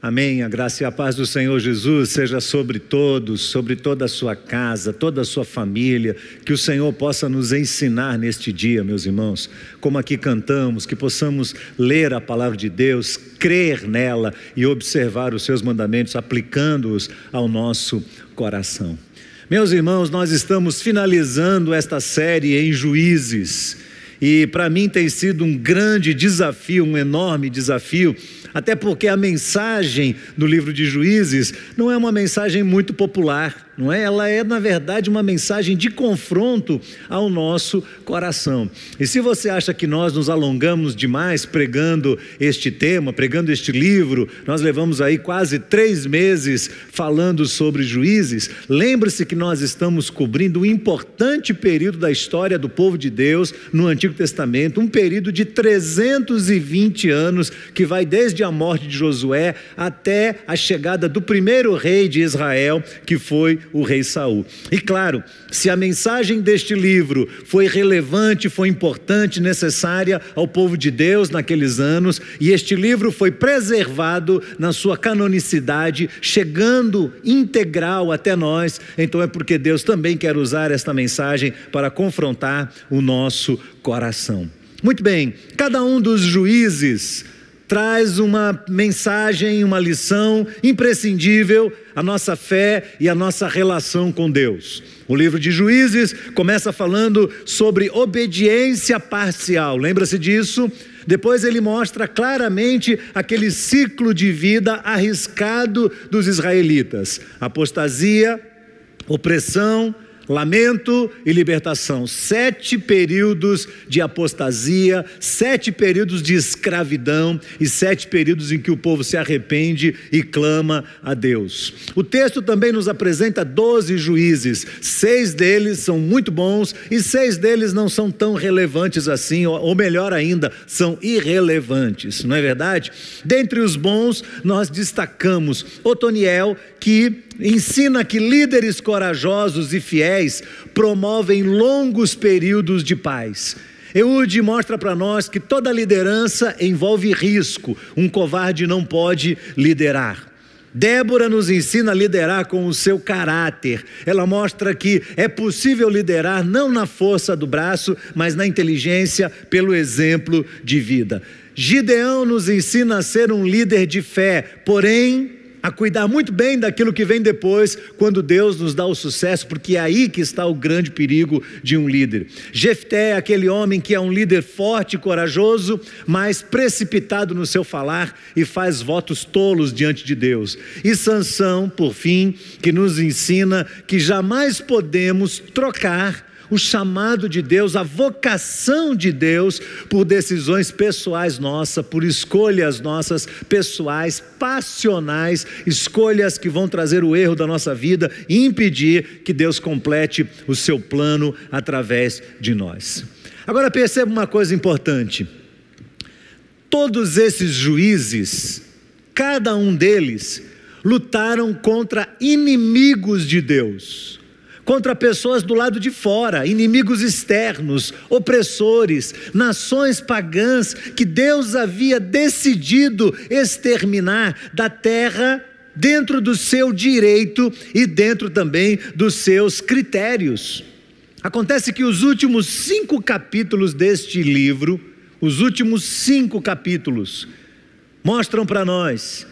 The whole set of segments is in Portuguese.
Amém. A graça e a paz do Senhor Jesus seja sobre todos, sobre toda a sua casa, toda a sua família. Que o Senhor possa nos ensinar neste dia, meus irmãos, como aqui cantamos, que possamos ler a palavra de Deus, crer nela e observar os seus mandamentos, aplicando-os ao nosso coração. Meus irmãos, nós estamos finalizando esta série em Juízes. E para mim tem sido um grande desafio, um enorme desafio até porque a mensagem do livro de Juízes não é uma mensagem muito popular não é? Ela é, na verdade, uma mensagem de confronto ao nosso coração. E se você acha que nós nos alongamos demais pregando este tema, pregando este livro, nós levamos aí quase três meses falando sobre juízes, lembre-se que nós estamos cobrindo um importante período da história do povo de Deus no Antigo Testamento, um período de 320 anos que vai desde a morte de Josué até a chegada do primeiro rei de Israel, que foi o rei Saul. E claro, se a mensagem deste livro foi relevante, foi importante, necessária ao povo de Deus naqueles anos, e este livro foi preservado na sua canonicidade, chegando integral até nós, então é porque Deus também quer usar esta mensagem para confrontar o nosso coração. Muito bem, cada um dos juízes traz uma mensagem, uma lição imprescindível à nossa fé e à nossa relação com Deus. O livro de Juízes começa falando sobre obediência parcial, lembra-se disso? Depois ele mostra claramente aquele ciclo de vida arriscado dos israelitas: apostasia, opressão, lamento e libertação. Sete períodos de apostasia, sete períodos de escravidão e sete períodos em que o povo se arrepende e clama a Deus. O texto também nos apresenta doze juízes, seis deles são muito bons e seis deles não são tão relevantes assim, ou melhor ainda, são irrelevantes, não é verdade? Dentre os bons, nós destacamos Otoniel, que ensina que líderes corajosos e fiéis promovem longos períodos de paz. Eude mostra para nós que toda liderança envolve risco, um covarde não pode liderar. Débora nos ensina a liderar com o seu caráter. Ela mostra que é possível liderar não na força do braço, mas na inteligência, pelo exemplo de vida. Gideão nos ensina a ser um líder de fé, porém a cuidar muito bem daquilo que vem depois, quando Deus nos dá o sucesso, porque é aí que está o grande perigo de um líder. Jefté é aquele homem que é um líder forte e corajoso, mas precipitado no seu falar e faz votos tolos diante de Deus. E Sansão, por fim, que nos ensina que jamais podemos trocar o chamado de Deus, a vocação de Deus por decisões pessoais nossas, por escolhas nossas pessoais, passionais, escolhas que vão trazer o erro da nossa vida e impedir que Deus complete o seu plano através de nós. Agora perceba uma coisa importante. Todos esses juízes, cada um deles, lutaram contra inimigos de Deus contra pessoas do lado de fora, inimigos externos, opressores, nações pagãs que Deus havia decidido exterminar da terra dentro do seu direito e dentro também dos seus critérios. Acontece que os últimos cinco capítulos deste livro, os últimos cinco capítulos, mostram para nós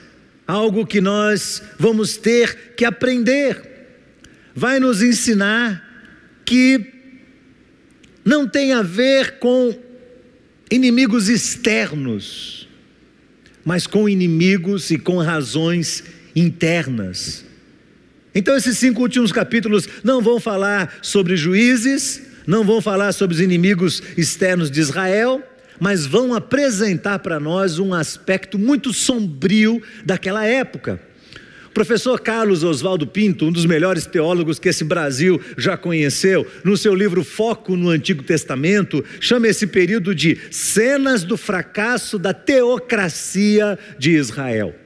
algo que nós vamos ter que aprender vai nos ensinar que não tem a ver com inimigos externos, mas com inimigos e com razões internas. Então, esses cinco últimos capítulos não vão falar sobre juízes, não vão falar sobre os inimigos externos de Israel, mas vão apresentar para nós um aspecto muito sombrio daquela época. Professor Carlos Oswaldo Pinto, um dos melhores teólogos que esse Brasil já conheceu, no seu livro Foco no Antigo Testamento, chama esse período de cenas do fracasso da teocracia de Israel.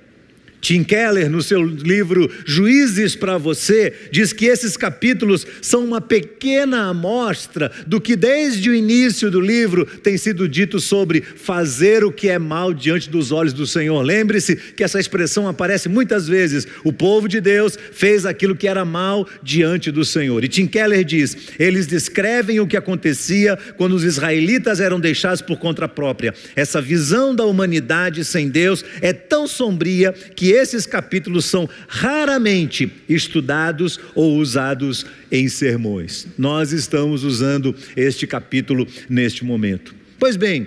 Tim Keller, no seu livro Juízes para Você, diz que esses capítulos são uma pequena amostra do que desde o início do livro tem sido dito sobre fazer o que é mal diante dos olhos do Senhor. Lembre-se que essa expressão aparece muitas vezes. O povo de Deus fez aquilo que era mal diante do Senhor. E Tim Keller diz: eles descrevem o que acontecia quando os israelitas eram deixados por conta própria. Essa visão da humanidade sem Deus é tão sombria que esses capítulos são raramente estudados ou usados em sermões. Nós estamos usando este capítulo neste momento. Pois bem,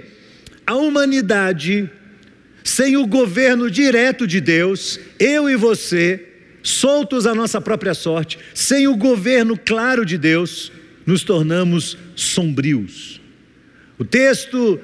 a humanidade, sem o governo direto de Deus, eu e você, soltos à nossa própria sorte, sem o governo claro de Deus, nos tornamos sombrios. O texto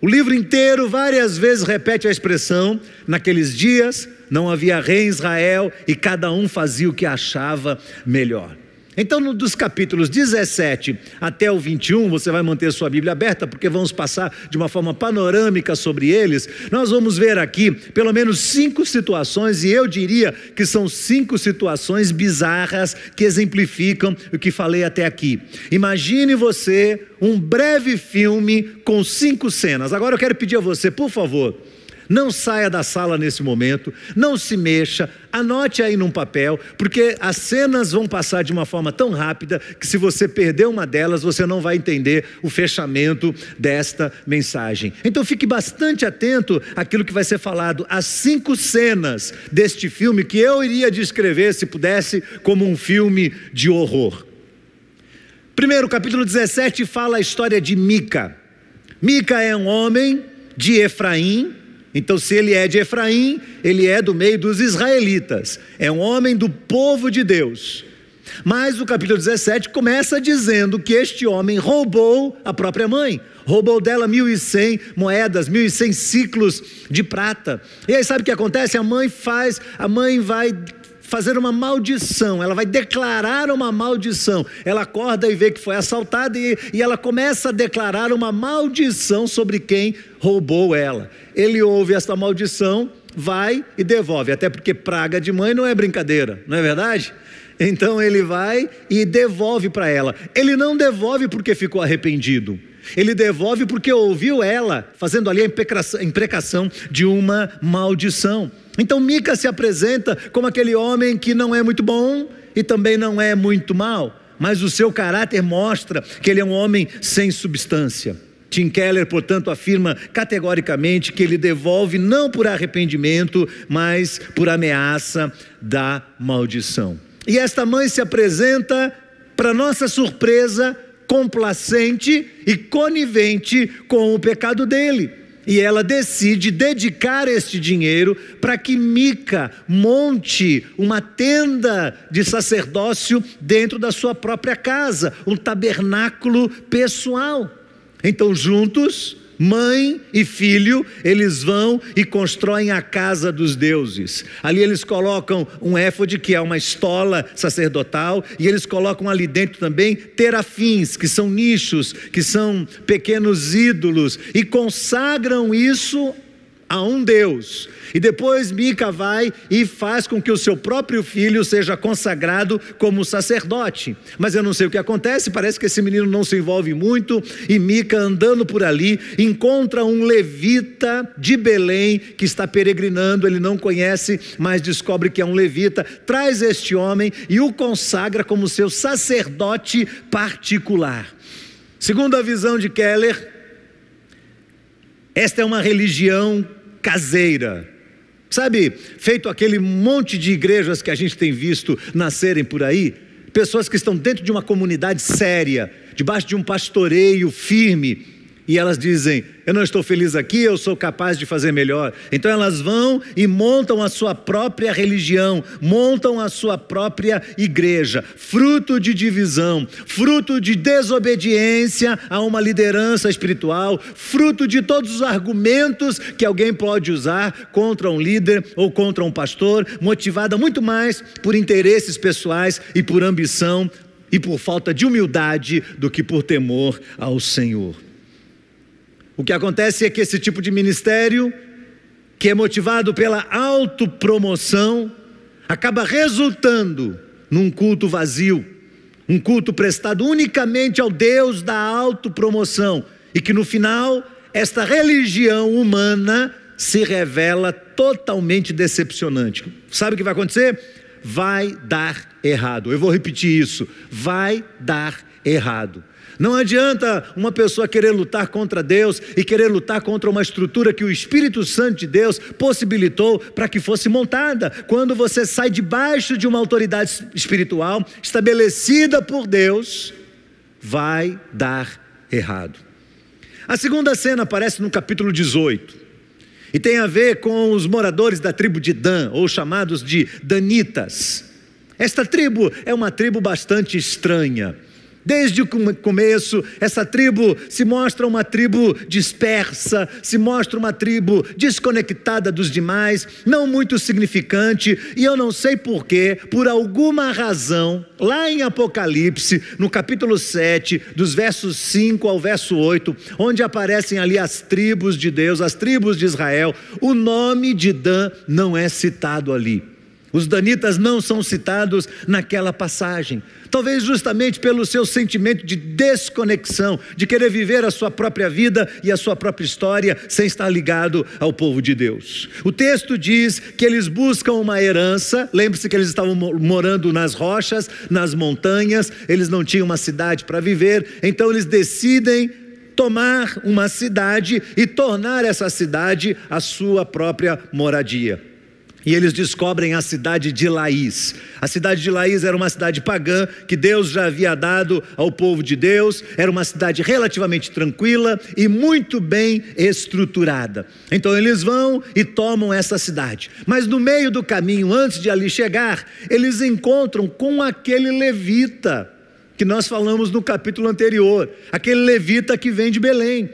o livro inteiro várias vezes repete a expressão: naqueles dias não havia rei em Israel e cada um fazia o que achava melhor. Então, dos capítulos 17 até o 21, você vai manter sua Bíblia aberta, porque vamos passar de uma forma panorâmica sobre eles. Nós vamos ver aqui pelo menos cinco situações, e eu diria que são cinco situações bizarras que exemplificam o que falei até aqui. Imagine você um breve filme com cinco cenas. Agora eu quero pedir a você, por favor não saia da sala nesse momento, não se mexa, anote aí num papel, porque as cenas vão passar de uma forma tão rápida que se você perder uma delas, você não vai entender o fechamento desta mensagem. Então fique bastante atento àquilo que vai ser falado, as cinco cenas deste filme que eu iria descrever, se pudesse, como um filme de horror. Primeiro, capítulo 17 fala a história de Mica. Mica é um homem de Efraim, então, se ele é de Efraim, ele é do meio dos israelitas, é um homem do povo de Deus. Mas o capítulo 17 começa dizendo que este homem roubou a própria mãe, roubou dela 1.100 moedas, 1.100 ciclos de prata. E aí sabe o que acontece? A mãe faz, a mãe vai fazer uma maldição, ela vai declarar uma maldição. Ela acorda e vê que foi assaltada e, e ela começa a declarar uma maldição sobre quem roubou ela. Ele ouve esta maldição, vai e devolve, até porque praga de mãe não é brincadeira, não é verdade? Então ele vai e devolve para ela. Ele não devolve porque ficou arrependido. Ele devolve porque ouviu ela fazendo ali a imprecação de uma maldição. Então Mica se apresenta como aquele homem que não é muito bom e também não é muito mal, mas o seu caráter mostra que ele é um homem sem substância. Tim Keller, portanto, afirma categoricamente que ele devolve não por arrependimento, mas por ameaça da maldição. E esta mãe se apresenta, para nossa surpresa, complacente e conivente com o pecado dele e ela decide dedicar este dinheiro para que Mica monte uma tenda de sacerdócio dentro da sua própria casa, um tabernáculo pessoal. Então, juntos, mãe e filho, eles vão e constroem a casa dos deuses. Ali eles colocam um éfode, que é uma estola sacerdotal, e eles colocam ali dentro também terafins, que são nichos, que são pequenos ídolos, e consagram isso a um Deus. E depois Mica vai e faz com que o seu próprio filho seja consagrado como sacerdote. Mas eu não sei o que acontece, parece que esse menino não se envolve muito. E Mica, andando por ali, encontra um levita de Belém que está peregrinando. Ele não conhece, mas descobre que é um levita. Traz este homem e o consagra como seu sacerdote particular. Segundo a visão de Keller, esta é uma religião caseira. Sabe, feito aquele monte de igrejas que a gente tem visto nascerem por aí, pessoas que estão dentro de uma comunidade séria, debaixo de um pastoreio firme, e elas dizem: Eu não estou feliz aqui, eu sou capaz de fazer melhor. Então elas vão e montam a sua própria religião, montam a sua própria igreja, fruto de divisão, fruto de desobediência a uma liderança espiritual, fruto de todos os argumentos que alguém pode usar contra um líder ou contra um pastor, motivada muito mais por interesses pessoais e por ambição e por falta de humildade do que por temor ao Senhor. O que acontece é que esse tipo de ministério que é motivado pela autopromoção, acaba resultando num culto vazio, um culto prestado unicamente ao Deus da autopromoção, e que no final esta religião humana se revela totalmente decepcionante. Sabe o que vai acontecer? Vai dar errado. Eu vou repetir isso: vai dar errado. Não adianta uma pessoa querer lutar contra Deus e querer lutar contra uma estrutura que o Espírito Santo de Deus possibilitou para que fosse montada. Quando você sai debaixo de uma autoridade espiritual estabelecida por Deus, vai dar errado. A segunda cena aparece no capítulo 18 e tem a ver com os moradores da tribo de Dan, ou chamados de Danitas. Esta tribo é uma tribo bastante estranha. Desde o começo, essa tribo se mostra uma tribo dispersa, se mostra uma tribo desconectada dos demais, não muito significante, e eu não sei porquê, por alguma razão, lá em Apocalipse, no capítulo 7, dos versos 5 ao verso 8, onde aparecem ali as tribos de Deus, as tribos de Israel, o nome de Dan não é citado ali. Os danitas não são citados naquela passagem. Talvez justamente pelo seu sentimento de desconexão, de querer viver a sua própria vida e a sua própria história sem estar ligado ao povo de Deus. O texto diz que eles buscam uma herança, lembre-se que eles estavam morando nas rochas, nas montanhas, eles não tinham uma cidade para viver, então eles decidem tomar uma cidade e tornar essa cidade a sua própria moradia. E eles descobrem a cidade de Laís. A cidade de Laís era uma cidade pagã que Deus já havia dado ao povo de Deus, era uma cidade relativamente tranquila e muito bem estruturada. Então eles vão e tomam essa cidade. Mas no meio do caminho, antes de ali chegar, eles encontram com aquele levita que nós falamos no capítulo anterior, aquele levita que vem de Belém.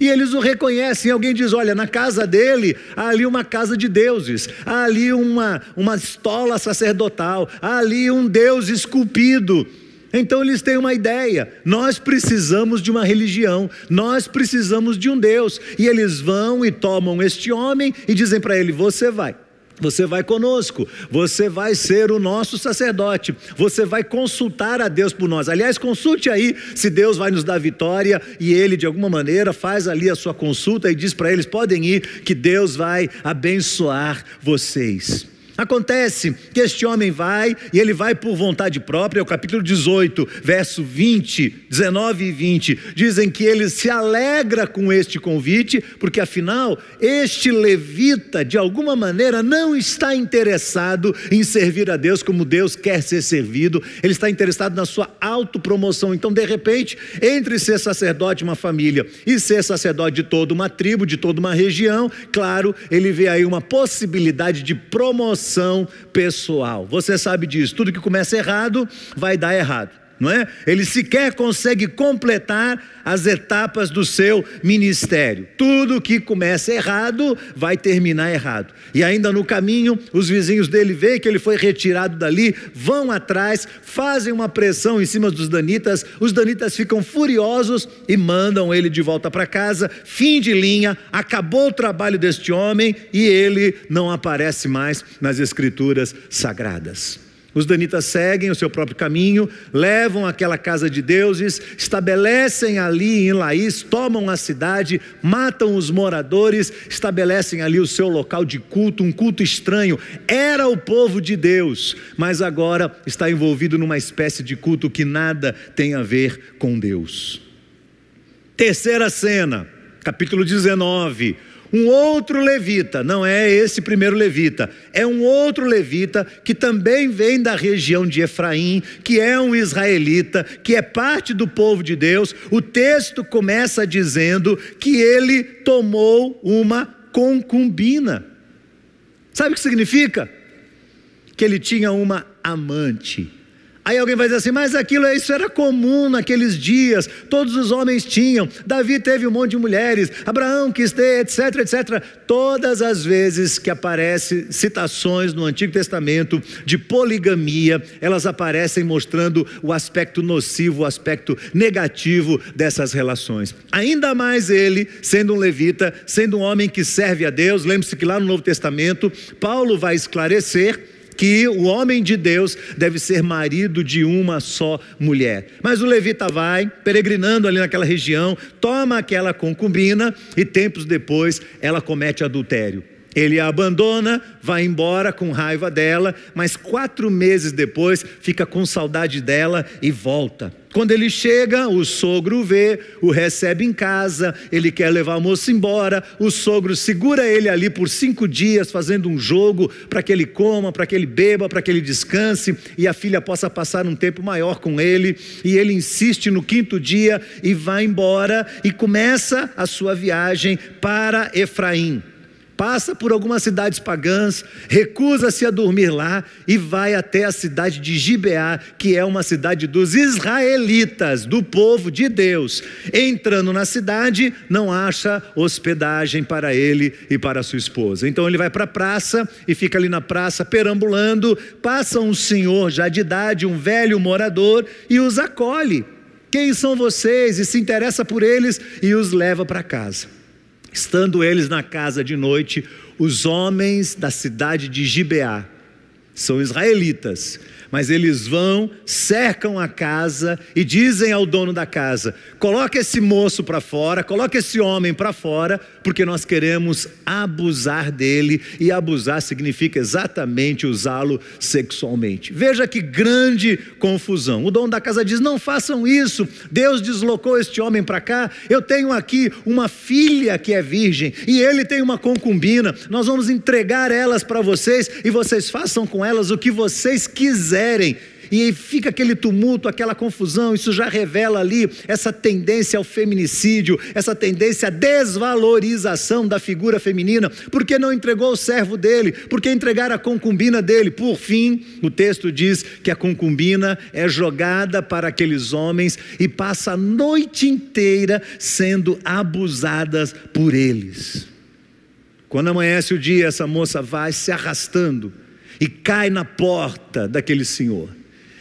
E eles o reconhecem. Alguém diz: olha, na casa dele há ali uma casa de deuses, há ali uma, uma estola sacerdotal, há ali um Deus esculpido. Então eles têm uma ideia: nós precisamos de uma religião, nós precisamos de um Deus. E eles vão e tomam este homem e dizem para ele: você vai. Você vai conosco, você vai ser o nosso sacerdote, você vai consultar a Deus por nós. Aliás, consulte aí se Deus vai nos dar vitória e ele, de alguma maneira, faz ali a sua consulta e diz para eles: podem ir, que Deus vai abençoar vocês. Acontece que este homem vai, e ele vai por vontade própria, o capítulo 18, verso 20, 19 e 20, dizem que ele se alegra com este convite, porque afinal, este levita, de alguma maneira, não está interessado em servir a Deus como Deus quer ser servido, ele está interessado na sua autopromoção. Então, de repente, entre ser sacerdote de uma família e ser sacerdote de toda uma tribo, de toda uma região, claro, ele vê aí uma possibilidade de promoção pessoal. Você sabe disso, tudo que começa errado vai dar errado. Não é? Ele sequer consegue completar as etapas do seu ministério. Tudo que começa errado vai terminar errado. E ainda no caminho, os vizinhos dele veem que ele foi retirado dali, vão atrás, fazem uma pressão em cima dos danitas. Os danitas ficam furiosos e mandam ele de volta para casa. Fim de linha, acabou o trabalho deste homem e ele não aparece mais nas escrituras sagradas. Os danitas seguem o seu próprio caminho, levam aquela casa de deuses, estabelecem ali em Laís, tomam a cidade, matam os moradores, estabelecem ali o seu local de culto, um culto estranho. Era o povo de Deus, mas agora está envolvido numa espécie de culto que nada tem a ver com Deus. Terceira cena, capítulo 19 um outro levita, não é esse primeiro levita, é um outro levita que também vem da região de Efraim, que é um israelita, que é parte do povo de Deus. O texto começa dizendo que ele tomou uma concubina. Sabe o que significa? Que ele tinha uma amante. Aí alguém vai dizer assim, mas aquilo isso era comum naqueles dias, todos os homens tinham, Davi teve um monte de mulheres, Abraão quis ter, etc, etc. Todas as vezes que aparecem citações no Antigo Testamento de poligamia, elas aparecem mostrando o aspecto nocivo, o aspecto negativo dessas relações. Ainda mais ele, sendo um levita, sendo um homem que serve a Deus, lembre-se que lá no Novo Testamento, Paulo vai esclarecer que o homem de Deus deve ser marido de uma só mulher. Mas o levita vai, peregrinando ali naquela região, toma aquela concubina e tempos depois ela comete adultério. Ele a abandona, vai embora com raiva dela, mas quatro meses depois fica com saudade dela e volta. Quando ele chega, o sogro o vê, o recebe em casa, ele quer levar a moça embora, o sogro segura ele ali por cinco dias, fazendo um jogo para que ele coma, para que ele beba, para que ele descanse e a filha possa passar um tempo maior com ele. E ele insiste no quinto dia e vai embora e começa a sua viagem para Efraim passa por algumas cidades pagãs, recusa-se a dormir lá e vai até a cidade de Gibeá, que é uma cidade dos israelitas, do povo de Deus. Entrando na cidade, não acha hospedagem para ele e para sua esposa. Então ele vai para a praça e fica ali na praça perambulando. Passa um senhor já de idade, um velho morador, e os acolhe. Quem são vocês? E se interessa por eles e os leva para casa. Estando eles na casa de noite, os homens da cidade de Gibeá, são israelitas, mas eles vão, cercam a casa e dizem ao dono da casa: coloque esse moço para fora, coloque esse homem para fora, porque nós queremos abusar dele, e abusar significa exatamente usá-lo sexualmente. Veja que grande confusão. O dono da casa diz: não façam isso, Deus deslocou este homem para cá. Eu tenho aqui uma filha que é virgem, e ele tem uma concubina, nós vamos entregar elas para vocês, e vocês façam com elas o que vocês quiserem E fica aquele tumulto, aquela confusão, isso já revela ali essa tendência ao feminicídio, essa tendência à desvalorização da figura feminina, porque não entregou o servo dele, porque entregar a concubina dele. Por fim, o texto diz que a concubina é jogada para aqueles homens e passa a noite inteira sendo abusadas por eles. Quando amanhece o dia, essa moça vai se arrastando e cai na porta daquele senhor.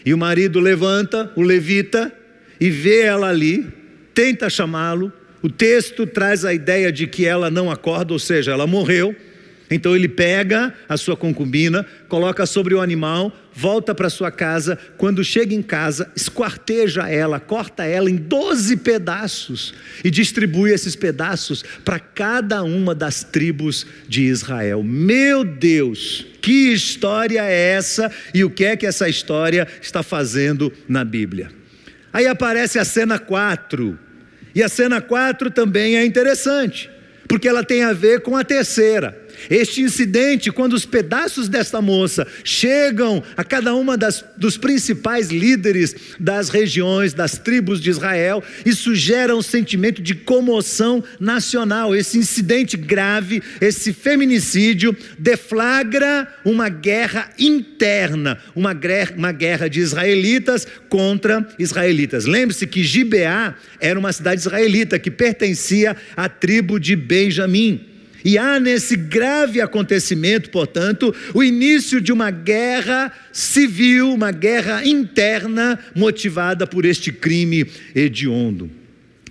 E o marido levanta, o levita, e vê ela ali, tenta chamá-lo. O texto traz a ideia de que ela não acorda, ou seja, ela morreu. Então ele pega a sua concubina, coloca sobre o animal, volta para sua casa. Quando chega em casa, esquarteja ela, corta ela em 12 pedaços e distribui esses pedaços para cada uma das tribos de Israel. Meu Deus, que história é essa e o que é que essa história está fazendo na Bíblia? Aí aparece a cena 4. E a cena 4 também é interessante, porque ela tem a ver com a terceira. Este incidente, quando os pedaços desta moça chegam a cada uma das, dos principais líderes das regiões, das tribos de Israel, isso gera um sentimento de comoção nacional. Esse incidente grave, esse feminicídio, deflagra uma guerra interna, uma guerra, uma guerra de israelitas contra israelitas. Lembre-se que Gibeá era uma cidade israelita que pertencia à tribo de Benjamim. E há nesse grave acontecimento, portanto, o início de uma guerra civil, uma guerra interna motivada por este crime hediondo.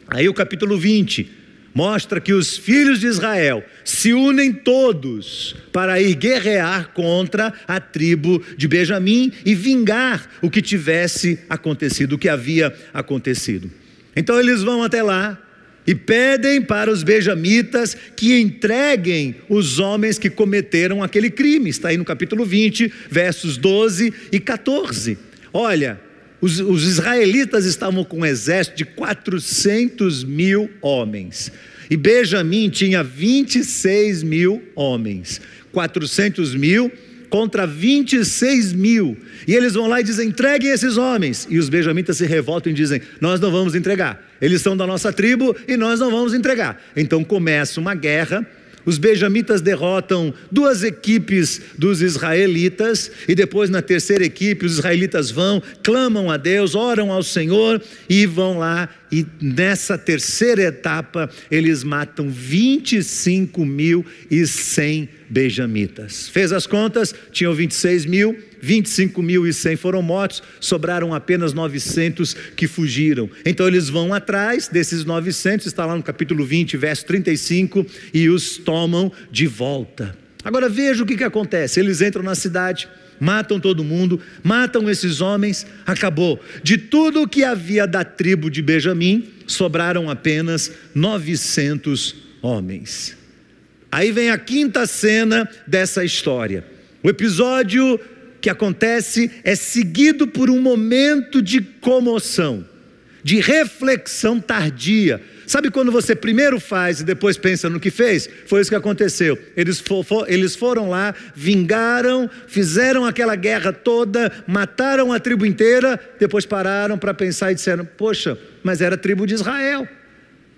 Aí o capítulo 20 mostra que os filhos de Israel se unem todos para ir guerrear contra a tribo de Benjamim e vingar o que tivesse acontecido, o que havia acontecido. Então eles vão até lá, e pedem para os benjamitas que entreguem os homens que cometeram aquele crime. Está aí no capítulo 20, versos 12 e 14. Olha, os, os israelitas estavam com um exército de 400 mil homens. E Benjamim tinha 26 mil homens. 400 mil contra 26 mil. E eles vão lá e dizem: entreguem esses homens. E os benjamitas se revoltam e dizem: Nós não vamos entregar. Eles são da nossa tribo e nós não vamos entregar. Então começa uma guerra. Os benjamitas derrotam duas equipes dos israelitas, e depois na terceira equipe os israelitas vão, clamam a Deus, oram ao Senhor e vão lá. E nessa terceira etapa eles matam 25.100 benjamitas. Fez as contas, tinham 26 mil, 25.100 foram mortos, sobraram apenas 900 que fugiram. Então eles vão atrás desses 900, está lá no capítulo 20, verso 35, e os tomam de volta. Agora veja o que, que acontece: eles entram na cidade, matam todo mundo, matam esses homens, acabou. De tudo o que havia da tribo de Benjamim, sobraram apenas 900 homens. Aí vem a quinta cena dessa história. O episódio que acontece é seguido por um momento de comoção, de reflexão tardia. Sabe quando você primeiro faz e depois pensa no que fez? Foi isso que aconteceu. Eles, eles foram lá, vingaram, fizeram aquela guerra toda, mataram a tribo inteira, depois pararam para pensar e disseram: Poxa, mas era a tribo de Israel.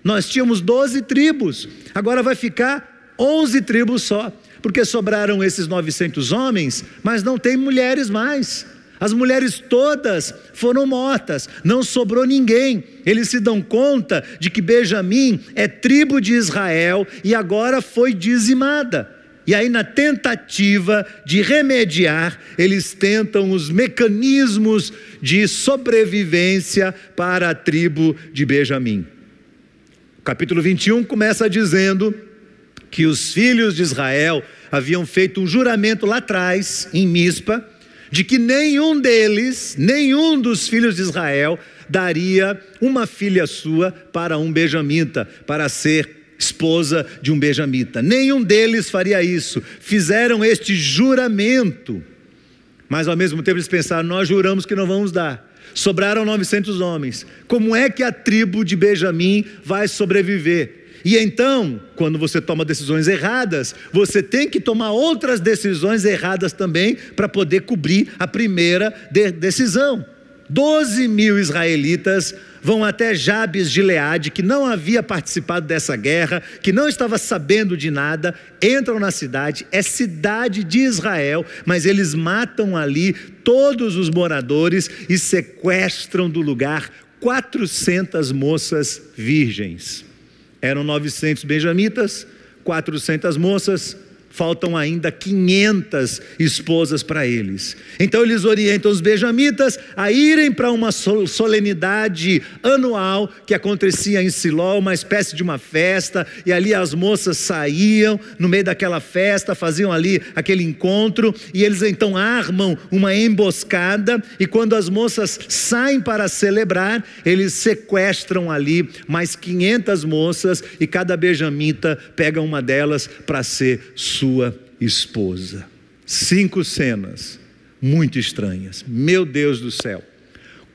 Nós tínhamos 12 tribos, agora vai ficar 11 tribos só porque sobraram esses 900 homens, mas não tem mulheres mais. As mulheres todas foram mortas, não sobrou ninguém. Eles se dão conta de que Benjamim é tribo de Israel e agora foi dizimada. E aí, na tentativa de remediar, eles tentam os mecanismos de sobrevivência para a tribo de Benjamim. O capítulo 21 começa dizendo que os filhos de Israel haviam feito um juramento lá atrás, em Mispa, de que nenhum deles, nenhum dos filhos de Israel, daria uma filha sua para um benjamita, para ser esposa de um benjamita. Nenhum deles faria isso. Fizeram este juramento. Mas ao mesmo tempo eles pensaram: nós juramos que não vamos dar. Sobraram 900 homens. Como é que a tribo de Benjamim vai sobreviver? E então, quando você toma decisões erradas, você tem que tomar outras decisões erradas também para poder cobrir a primeira de decisão. Doze mil israelitas vão até Jabes de Leade, que não havia participado dessa guerra, que não estava sabendo de nada, entram na cidade, é cidade de Israel, mas eles matam ali todos os moradores e sequestram do lugar 400 moças virgens. Eram 900 benjamitas, 400 moças, faltam ainda 500 esposas para eles. Então eles orientam os benjamitas a irem para uma solenidade anual que acontecia em Siló, uma espécie de uma festa, e ali as moças saíam no meio daquela festa, faziam ali aquele encontro, e eles então armam uma emboscada, e quando as moças saem para celebrar, eles sequestram ali mais 500 moças, e cada benjamita pega uma delas para ser sua esposa. Cinco cenas muito estranhas. Meu Deus do céu.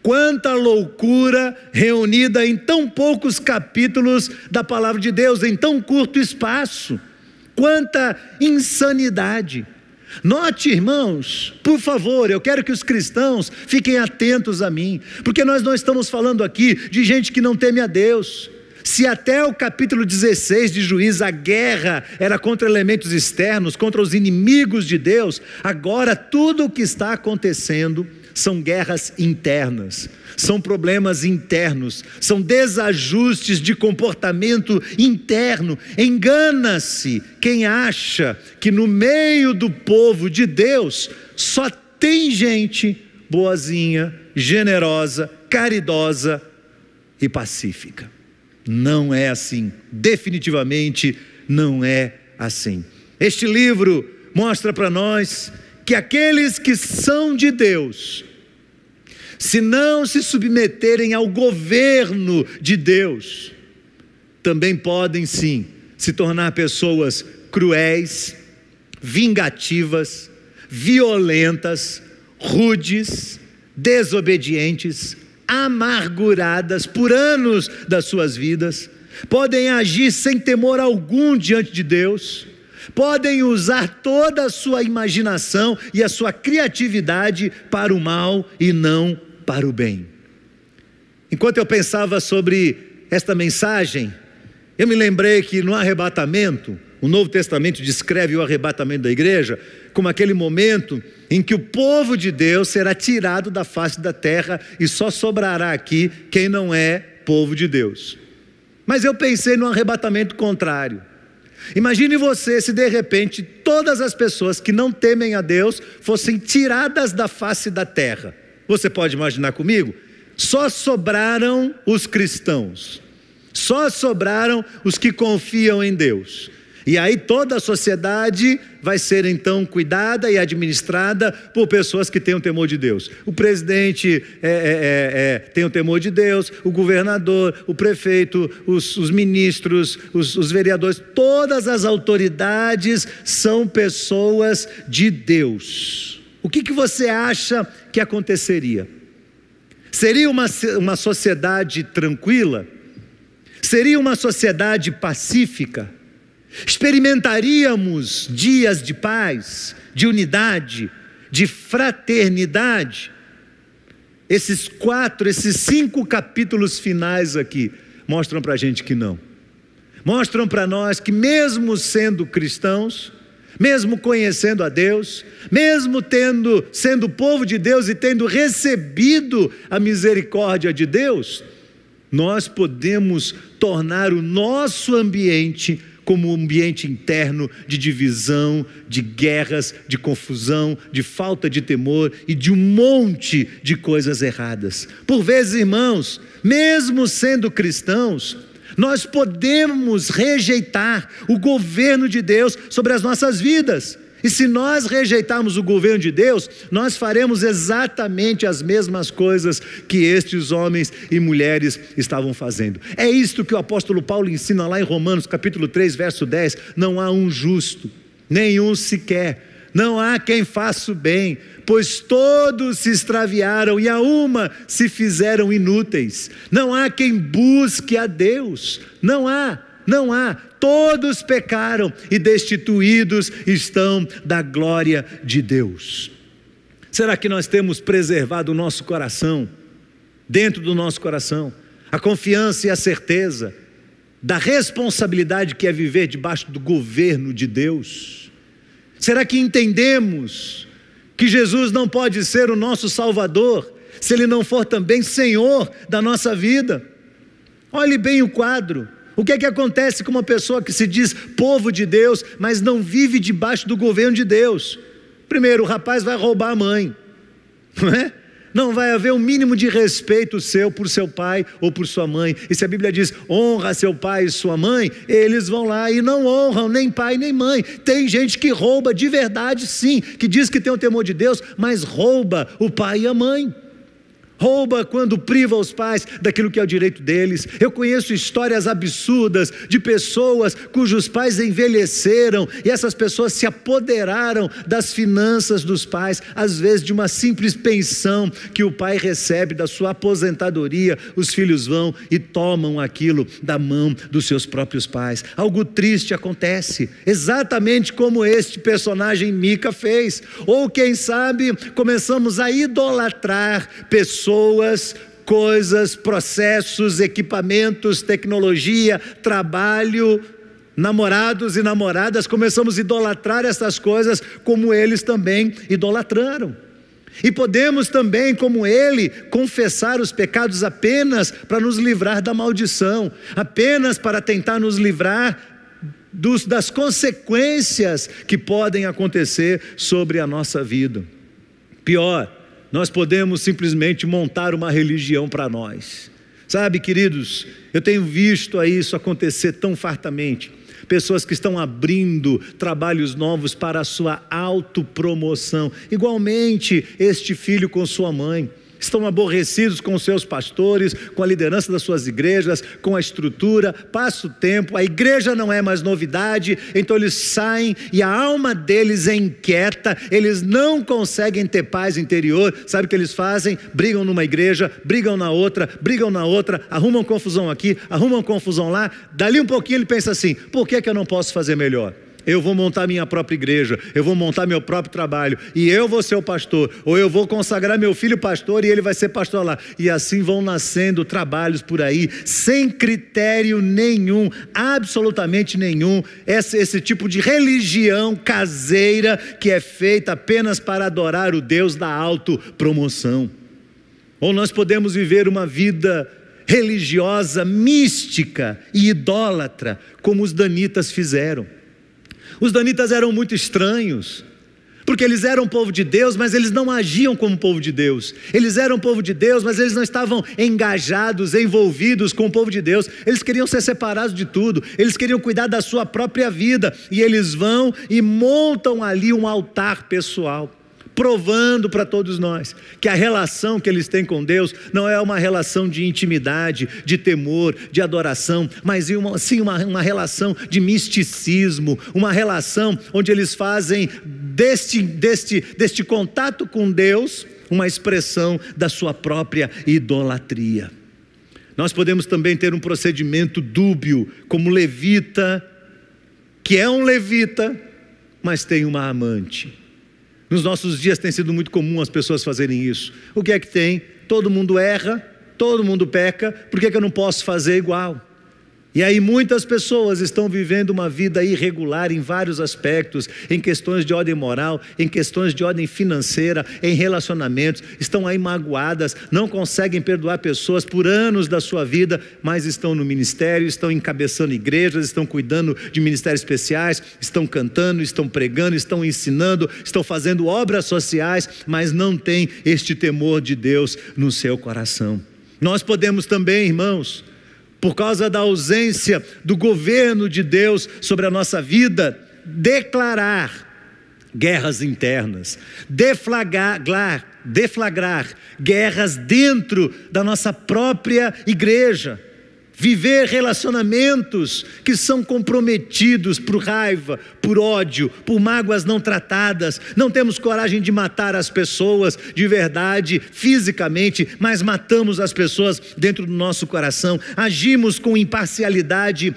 Quanta loucura reunida em tão poucos capítulos da palavra de Deus, em tão curto espaço. Quanta insanidade. Note, irmãos, por favor, eu quero que os cristãos fiquem atentos a mim, porque nós não estamos falando aqui de gente que não teme a Deus. Se até o capítulo 16 de Juízes a guerra era contra elementos externos, contra os inimigos de Deus, agora tudo o que está acontecendo são guerras internas, são problemas internos, são desajustes de comportamento interno. Engana-se quem acha que no meio do povo de Deus só tem gente boazinha, generosa, caridosa e pacífica. Não é assim, definitivamente não é assim. Este livro mostra para nós que aqueles que são de Deus, se não se submeterem ao governo de Deus, também podem sim se tornar pessoas cruéis, vingativas, violentas, rudes, desobedientes, amarguradas por anos das suas vidas, podem agir sem temor algum diante de Deus, podem usar toda a sua imaginação e a sua criatividade para o mal e não para o bem. Enquanto eu pensava sobre esta mensagem, eu me lembrei que no arrebatamento, O Novo Testamento descreve o arrebatamento da igreja como aquele momento em que o povo de Deus será tirado da face da terra e só sobrará aqui quem não é povo de Deus. Mas eu pensei no arrebatamento contrário. Imagine você se de repente todas as pessoas que não temem a Deus fossem tiradas da face da terra. Você pode imaginar comigo? Só sobraram os cristãos, só sobraram os que confiam em Deus. E aí toda a sociedade vai ser então cuidada e administrada por pessoas que têm o temor de Deus. O presidente é, é, é, é tem o temor de Deus, o governador, o prefeito, os, os ministros, os, os vereadores, todas as autoridades são pessoas de Deus. O que, que você acha que aconteceria? Seria uma, uma sociedade tranquila? Seria uma sociedade pacífica? Experimentaríamos dias de paz, de unidade, de fraternidade. Esses quatro, esses cinco capítulos finais aqui mostram para a gente que não. Mostram para nós que, mesmo sendo cristãos, mesmo conhecendo a Deus, mesmo tendo sendo povo de Deus e tendo recebido a misericórdia de Deus, nós podemos tornar o nosso ambiente como um ambiente interno de divisão, de guerras, de confusão, de falta de temor e de um monte de coisas erradas. Por vezes, irmãos, mesmo sendo cristãos, nós podemos rejeitar o governo de Deus sobre as nossas vidas. E se nós rejeitarmos o governo de Deus, nós faremos exatamente as mesmas coisas que estes homens e mulheres estavam fazendo. É isto que o apóstolo Paulo ensina lá em Romanos, capítulo 3, verso 10: não há um justo, nenhum sequer. Não há quem faça o bem, pois todos se extraviaram e a uma se fizeram inúteis. Não há quem busque a Deus. Não há, não há todos pecaram e destituídos estão da glória de Deus. Será que nós temos preservado o nosso coração, dentro do nosso coração, a confiança e a certeza da responsabilidade que é viver debaixo do governo de Deus? Será que entendemos que Jesus não pode ser o nosso Salvador se Ele não for também Senhor da nossa vida? Olhe bem o quadro. O que é que acontece com uma pessoa que se diz povo de Deus, mas não vive debaixo do governo de Deus? Primeiro, o rapaz vai roubar a mãe, não é? Não vai haver um mínimo de respeito seu por seu pai ou por sua mãe. E se a Bíblia diz honra seu pai e sua mãe, eles vão lá e não honram nem pai nem mãe. Tem gente que rouba de verdade, sim, que diz que tem o temor de Deus, mas rouba o pai e a mãe rouba quando priva os pais daquilo que é o direito deles. Eu conheço histórias absurdas de pessoas cujos pais envelheceram e essas pessoas se apoderaram das finanças dos pais, às vezes de uma simples pensão que o pai recebe da sua aposentadoria, os filhos vão e tomam aquilo da mão dos seus próprios pais. Algo triste acontece, exatamente como este personagem Mica fez. Ou quem sabe começamos a idolatrar pessoas pessoas, coisas, processos, equipamentos, tecnologia, trabalho, namorados e namoradas, começamos a idolatrar essas coisas como eles também idolatraram. E podemos também, como ele, confessar os pecados apenas para nos livrar da maldição, apenas para tentar nos livrar dos, das consequências que podem acontecer sobre a nossa vida. Pior, nós podemos simplesmente montar uma religião para nós. Sabe, queridos, eu tenho visto isso acontecer tão fartamente. Pessoas que estão abrindo trabalhos novos para a sua autopromoção. Igualmente, este filho com sua mãe estão aborrecidos com seus pastores, com a liderança das suas igrejas, com a estrutura, passa o tempo, a igreja não é mais novidade, então eles saem e a alma deles é inquieta, eles não conseguem ter paz interior, sabe o que eles fazem? Brigam numa igreja, brigam na outra, brigam na outra, arrumam confusão aqui, arrumam confusão lá, dali um pouquinho ele pensa assim: por que, que eu não posso fazer melhor? Eu vou montar minha própria igreja, eu vou montar meu próprio trabalho, e eu vou ser o pastor, ou eu vou consagrar meu filho pastor e ele vai ser pastor lá. E assim vão nascendo trabalhos por aí, sem critério nenhum, absolutamente nenhum, esse, esse tipo de religião caseira que é feita apenas para adorar o Deus da autopromoção. Ou nós podemos viver uma vida religiosa, mística e idólatra, como os danitas fizeram. Os danitas eram muito estranhos, porque eles eram povo de Deus, mas eles não agiam como povo de Deus. Eles eram povo de Deus, mas eles não estavam engajados, envolvidos com o povo de Deus. Eles queriam ser separados de tudo, eles queriam cuidar da sua própria vida, e eles vão e montam ali um altar pessoal provando para todos nós que a relação que eles têm com Deus não é uma relação de intimidade, de temor, de adoração, mas sim uma, uma relação de misticismo, uma relação onde eles fazem deste, deste, deste contato com Deus uma expressão da sua própria idolatria. Nós podemos também ter um procedimento dúbio, como levita, que é um levita, mas tem uma amante. Nos nossos dias tem sido muito comum as pessoas fazerem isso. O que é que tem? Todo mundo erra, todo mundo peca, por que, que eu não posso fazer igual? E aí muitas pessoas estão vivendo uma vida irregular em vários aspectos, em questões de ordem moral, em questões de ordem financeira, em relacionamentos, estão aí magoadas, não conseguem perdoar pessoas por anos da sua vida, mas estão no ministério, estão encabeçando igrejas, estão cuidando de ministérios especiais, estão cantando, estão pregando, estão ensinando, estão fazendo obras sociais, mas não têm este temor de Deus no seu coração. Nós podemos também, irmãos, por causa da ausência do governo de Deus sobre a nossa vida, declarar guerras internas, deflagrar, deflagrar guerras dentro da nossa própria igreja viver relacionamentos que são comprometidos por raiva, por ódio, por mágoas não tratadas. Não temos coragem de matar as pessoas de verdade, fisicamente, mas matamos as pessoas dentro do nosso coração. Agimos com imparcialidade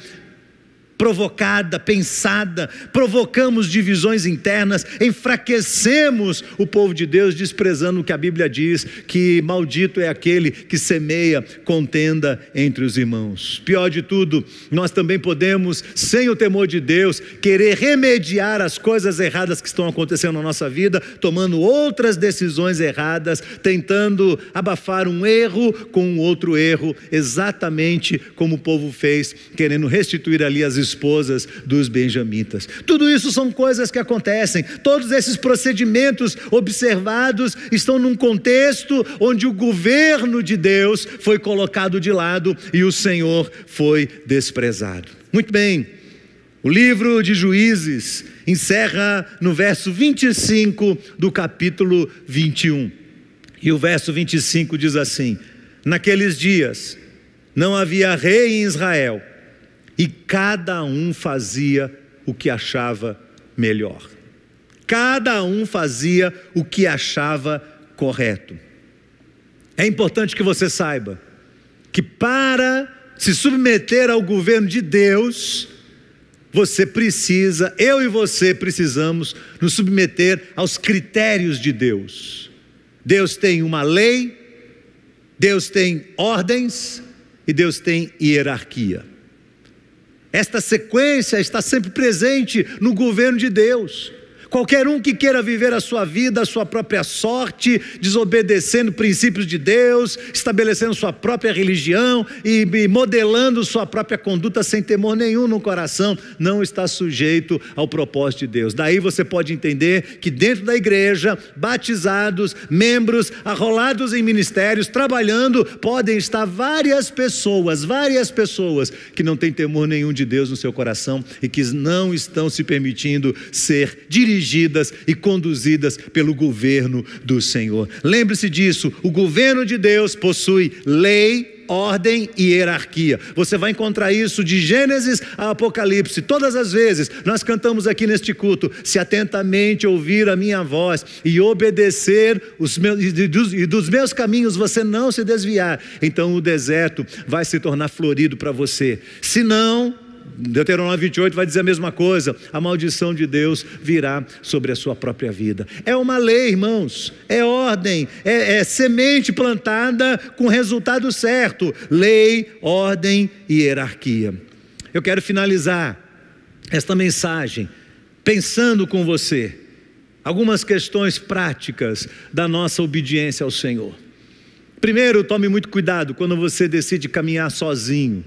provocada, pensada, provocamos divisões internas, enfraquecemos o povo de Deus, desprezando o que a Bíblia diz: que maldito é aquele que semeia contenda entre os irmãos. Pior de tudo, nós também podemos, sem o temor de Deus, querer remediar as coisas erradas que estão acontecendo na nossa vida, tomando outras decisões erradas, tentando abafar um erro com um outro erro, exatamente como o povo fez, querendo restituir ali as esposas dos benjamitas. Tudo isso são coisas que acontecem. Todos esses procedimentos observados estão num contexto onde o governo de Deus foi colocado de lado e o Senhor foi desprezado. Muito bem. O livro de Juízes encerra no verso 25 do capítulo 21. E o verso 25 diz assim: Naqueles dias não havia rei em Israel e cada um fazia o que achava melhor. Cada um fazia o que achava correto. É importante que você saiba que para se submeter ao governo de Deus, você precisa, eu e você precisamos nos submeter aos critérios de Deus. Deus tem uma lei, Deus tem ordens e Deus tem hierarquia. Esta sequência está sempre presente no governo de Deus. Qualquer um que queira viver a sua vida, a sua própria sorte, desobedecendo princípios de Deus, estabelecendo sua própria religião e, modelando sua própria conduta sem temor nenhum no coração, não está sujeito ao propósito de Deus. Daí você pode entender que dentro da igreja, batizados, membros, arrolados em ministérios, trabalhando, podem estar várias pessoas, várias pessoas que não têm temor nenhum de Deus no seu coração e que não estão se permitindo ser dirigidos dirigidas e conduzidas pelo governo do Senhor. Lembre-se disso: o governo de Deus possui lei, ordem e hierarquia. Você vai encontrar isso de Gênesis a Apocalipse. Todas as vezes nós cantamos aqui neste culto: se atentamente ouvir a minha voz e obedecer os meus, e dos, e dos meus caminhos você não se desviar, então o deserto vai se tornar florido para você. Se não, Deuteronômio 28 vai dizer a mesma coisa: a maldição de Deus virá sobre a sua própria vida. É uma lei, irmãos, é ordem, é, é semente plantada com resultado certo: lei, ordem e hierarquia. Eu quero finalizar esta mensagem pensando com você algumas questões práticas da nossa obediência ao Senhor. Primeiro, tome muito cuidado quando você decide caminhar sozinho,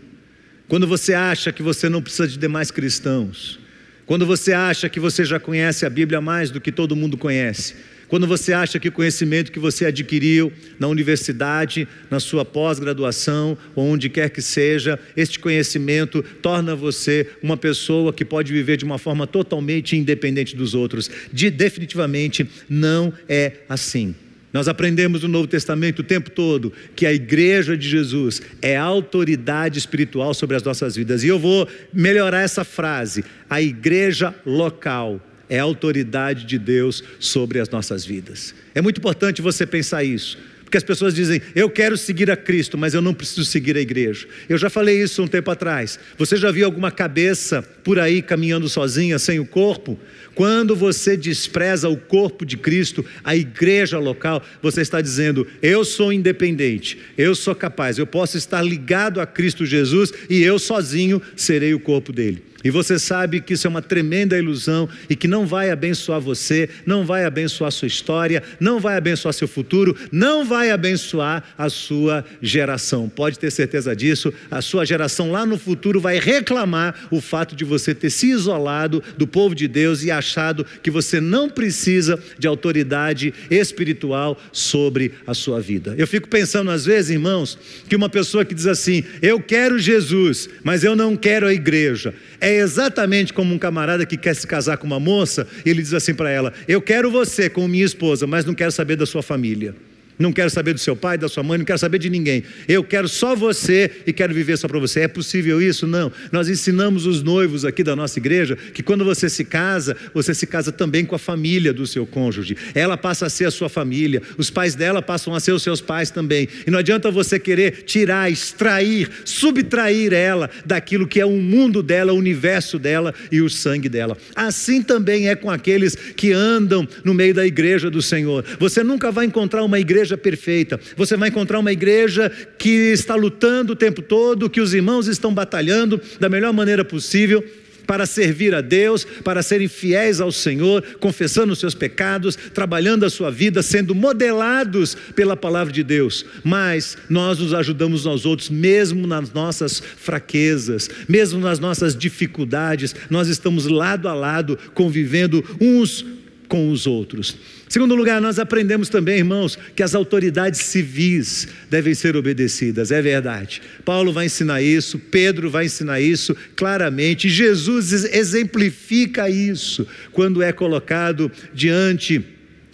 quando você acha que você não precisa de demais cristãos, quando você acha que você já conhece a Bíblia mais do que todo mundo conhece, quando você acha que o conhecimento que você adquiriu na universidade, na sua pós-graduação, onde quer que seja, este conhecimento torna você uma pessoa que pode viver de uma forma totalmente independente dos outros. De, definitivamente não é assim. Nós aprendemos no Novo Testamento o tempo todo que a igreja de Jesus é autoridade espiritual sobre as nossas vidas. E eu vou melhorar essa frase: a igreja local é autoridade de Deus sobre as nossas vidas. É muito importante você pensar isso. Porque as pessoas dizem, eu quero seguir a Cristo, mas eu não preciso seguir a igreja. Eu já falei isso um tempo atrás. Você já viu alguma cabeça por aí caminhando sozinha, sem o corpo? Quando você despreza o corpo de Cristo, a igreja local, você está dizendo: eu sou independente, eu sou capaz, eu posso estar ligado a Cristo Jesus e eu sozinho serei o corpo dele. E você sabe que isso é uma tremenda ilusão e que não vai abençoar você, não vai abençoar sua história, não vai abençoar seu futuro, não vai abençoar a sua geração. Pode ter certeza disso. A sua geração lá no futuro vai reclamar o fato de você ter se isolado do povo de Deus e achado que você não precisa de autoridade espiritual sobre a sua vida. Eu fico pensando às vezes, irmãos, que uma pessoa que diz assim: "Eu quero Jesus, mas eu não quero a igreja". É exatamente como um camarada que quer se casar com uma moça, e ele diz assim para ela: Eu quero você como minha esposa, mas não quero saber da sua família. Não quero saber do seu pai, da sua mãe, não quero saber de ninguém. Eu quero só você e quero viver só para você. É possível isso? Não. Nós ensinamos os noivos aqui da nossa igreja que quando você se casa, você se casa também com a família do seu cônjuge. Ela passa a ser a sua família, os pais dela passam a ser os seus pais também. E não adianta você querer tirar, extrair, subtrair ela daquilo que é o mundo dela, o universo dela e o sangue dela. Assim também é com aqueles que andam no meio da igreja do Senhor. Você nunca vai encontrar uma igreja igreja perfeita. Você vai encontrar uma igreja que está lutando o tempo todo, que os irmãos estão batalhando da melhor maneira possível para servir a Deus, para serem fiéis ao Senhor, confessando os seus pecados, trabalhando a sua vida, sendo modelados pela palavra de Deus. Mas nós nos ajudamos aos outros, mesmo nas nossas fraquezas, mesmo nas nossas dificuldades, nós estamos lado a lado, convivendo uns com os outros. Segundo lugar, nós aprendemos também, irmãos, que as autoridades civis devem ser obedecidas, é verdade. Paulo vai ensinar isso, Pedro vai ensinar isso claramente, Jesus exemplifica isso quando é colocado diante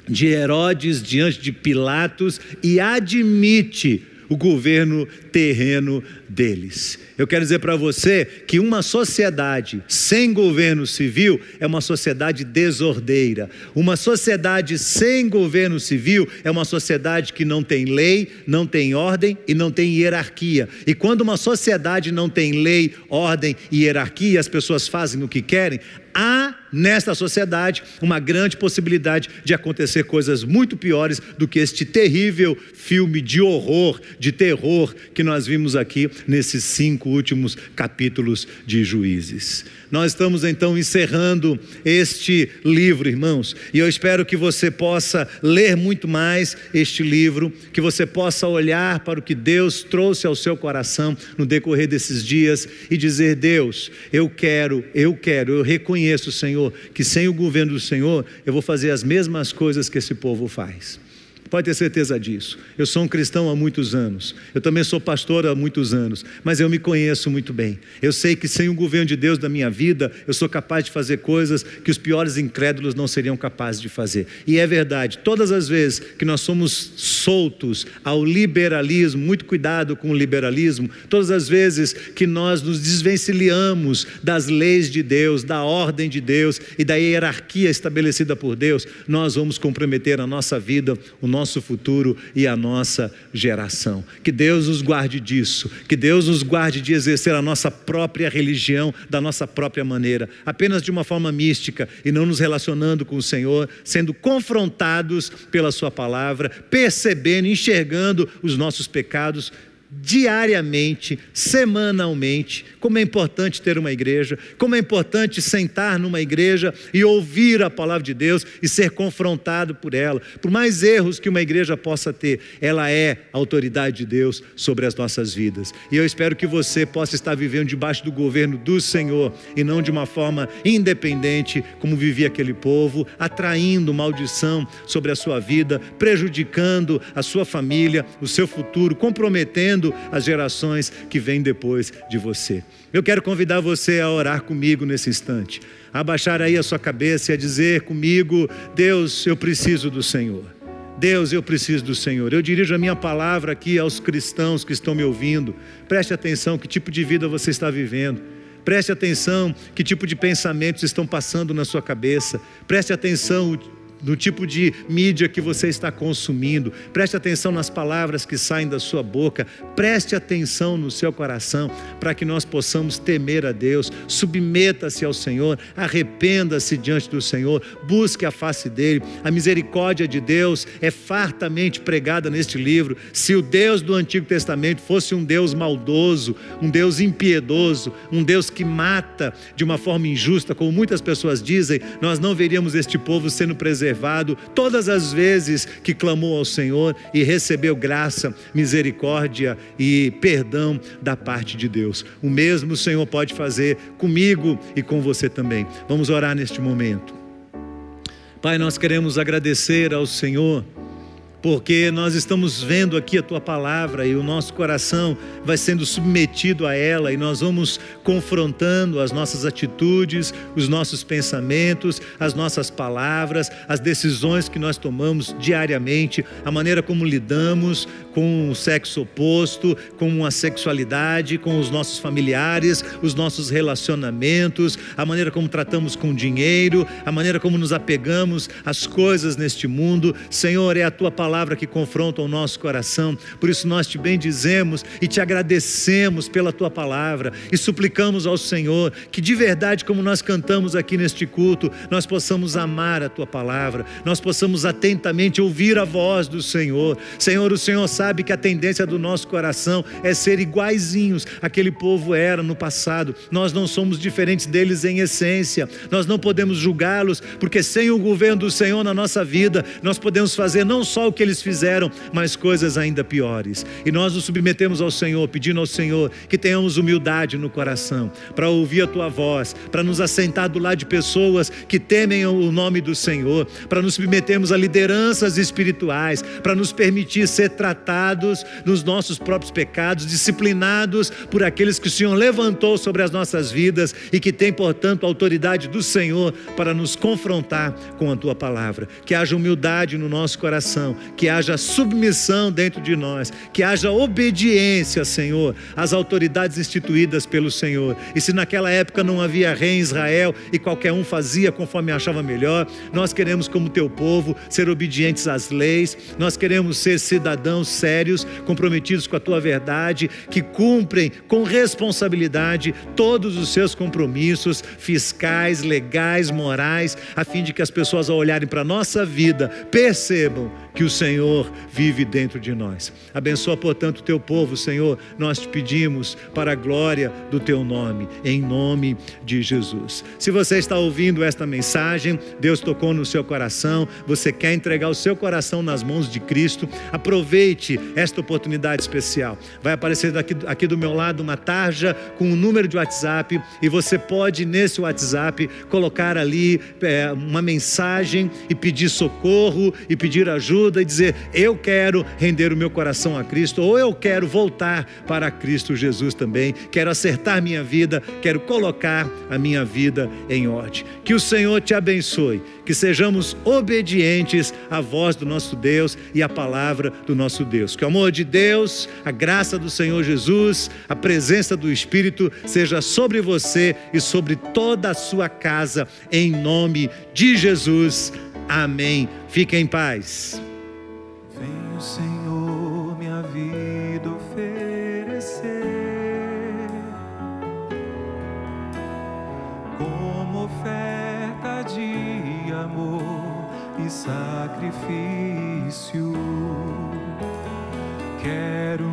de Herodes, diante de Pilatos e admite o governo terreno deles. Eu quero dizer para você que uma sociedade sem governo civil é uma sociedade desordeira. Uma sociedade sem governo civil é uma sociedade que não tem lei, não tem ordem e não tem hierarquia. E quando uma sociedade não tem lei, ordem e hierarquia, as pessoas fazem o que querem, há nesta sociedade uma grande possibilidade de acontecer coisas muito piores do que este terrível filme de horror, de terror que nós vimos aqui nesses cinco últimos capítulos de Juízes. Nós estamos então encerrando este livro, irmãos, e eu espero que você possa ler muito mais este livro, que você possa olhar para o que Deus trouxe ao seu coração no decorrer desses dias e dizer: Deus, eu quero, eu quero, eu reconheço, Senhor, que sem o governo do Senhor eu vou fazer as mesmas coisas que esse povo faz. Pode ter certeza disso. Eu sou um cristão há muitos anos. Eu também sou pastor há muitos anos. Mas eu me conheço muito bem. Eu sei que sem o governo de Deus na minha vida, eu sou capaz de fazer coisas que os piores incrédulos não seriam capazes de fazer. E é verdade. Todas as vezes que nós somos soltos ao liberalismo, muito cuidado com o liberalismo, todas as vezes que nós nos desvencilhamos das leis de Deus, da ordem de Deus e da hierarquia estabelecida por Deus, nós vamos comprometer a nossa vida, o nosso futuro e a nossa geração. Que Deus nos guarde disso, que Deus nos guarde de exercer a nossa própria religião da nossa própria maneira, apenas de uma forma mística e não nos relacionando com o Senhor, sendo confrontados pela Sua palavra, percebendo, enxergando os nossos pecados diariamente, semanalmente, como é importante ter uma igreja, como é importante sentar numa igreja e ouvir a palavra de Deus e ser confrontado por ela. Por mais erros que uma igreja possa ter, ela é a autoridade de Deus sobre as nossas vidas. E eu espero que você possa estar vivendo debaixo do governo do Senhor e não de uma forma independente, como vivia aquele povo, atraindo maldição sobre a sua vida, prejudicando a sua família, o seu futuro, comprometendo as gerações que vêm depois de você. Eu quero convidar você a orar comigo nesse instante, a baixar aí a sua cabeça e a dizer comigo: Deus, eu preciso do Senhor. Deus, eu preciso do Senhor. Eu dirijo a minha palavra aqui aos cristãos que estão me ouvindo. Preste atenção que tipo de vida você está vivendo. Preste atenção que tipo de pensamentos estão passando na sua cabeça. Preste atenção do tipo de mídia que você está consumindo. Preste atenção nas palavras que saem da sua boca. Preste atenção no seu coração para que nós possamos temer a Deus. Submeta-se ao Senhor, arrependa-se diante do Senhor, busque a face dele. A misericórdia de Deus é fartamente pregada neste livro. Se o Deus do Antigo Testamento fosse um Deus maldoso, um Deus impiedoso, um Deus que mata de uma forma injusta, como muitas pessoas dizem, nós não veríamos este povo sendo preservado preservado todas as vezes que clamou ao Senhor e recebeu graça, misericórdia e perdão da parte de Deus. O mesmo o Senhor pode fazer comigo e com você também. Vamos orar neste momento. Pai, nós queremos agradecer ao Senhor porque nós estamos vendo aqui a tua palavra e o nosso coração vai sendo submetido a ela e nós vamos confrontando as nossas atitudes, os nossos pensamentos, as nossas palavras, as decisões que nós tomamos diariamente, a maneira como lidamos com o sexo oposto, com a sexualidade, com os nossos familiares, os nossos relacionamentos, a maneira como tratamos com dinheiro, a maneira como nos apegamos às coisas neste mundo. Senhor, é a tua palavra palavra que confronta o nosso coração. Por isso nós te bendizemos e te agradecemos pela tua palavra e suplicamos ao Senhor que de verdade, como nós cantamos aqui neste culto, nós possamos amar a tua palavra, nós possamos atentamente ouvir a voz do Senhor. Senhor, o Senhor sabe que a tendência do nosso coração é ser iguaizinhos aquele povo era no passado. Nós não somos diferentes deles em essência. Nós não podemos julgá-los, porque sem o governo do Senhor na nossa vida, nós podemos fazer não só o que eles fizeram, mas coisas ainda piores. E nós nos submetemos ao Senhor, pedindo ao Senhor que tenhamos humildade no coração, para ouvir a tua voz, para nos assentar do lado de pessoas que temem o nome do Senhor, para nos submetermos a lideranças espirituais, para nos permitir ser tratados nos nossos próprios pecados, disciplinados por aqueles que o Senhor levantou sobre as nossas vidas e que tem, portanto, a autoridade do Senhor para nos confrontar com a tua palavra. Que haja humildade no nosso coração, que haja submissão dentro de nós, que haja obediência, Senhor, às autoridades instituídas pelo Senhor. E se naquela época não havia rei em Israel e qualquer um fazia conforme achava melhor, nós queremos, como teu povo, ser obedientes às leis, nós queremos ser cidadãos sérios, comprometidos com a tua verdade, que cumprem com responsabilidade todos os seus compromissos fiscais, legais, morais, a fim de que as pessoas, ao olharem para a nossa vida, percebam que o Senhor vive dentro de nós. Abençoa, portanto, o teu povo, Senhor. Nós te pedimos para a glória do teu nome, em nome de Jesus. Se você está ouvindo esta mensagem, Deus tocou no seu coração, você quer entregar o seu coração nas mãos de Cristo, aproveite esta oportunidade especial. Vai aparecer daqui, aqui do meu lado uma tarja com um número de WhatsApp e você pode, nesse WhatsApp, colocar ali é, uma mensagem e pedir socorro e pedir ajuda ajuda e dizer: Eu quero render o meu coração a Cristo, ou eu quero voltar para Cristo Jesus também, quero acertar minha vida, quero colocar a minha vida em ordem. Que o Senhor te abençoe, que sejamos obedientes à voz do nosso Deus e à palavra do nosso Deus. Que o amor de Deus, a graça do Senhor Jesus, a presença do Espírito seja sobre você e sobre toda a sua casa, em nome de Jesus. Amém. Fique em paz. Venho, Senhor, minha vida oferecer como oferta de amor e sacrifício. Quero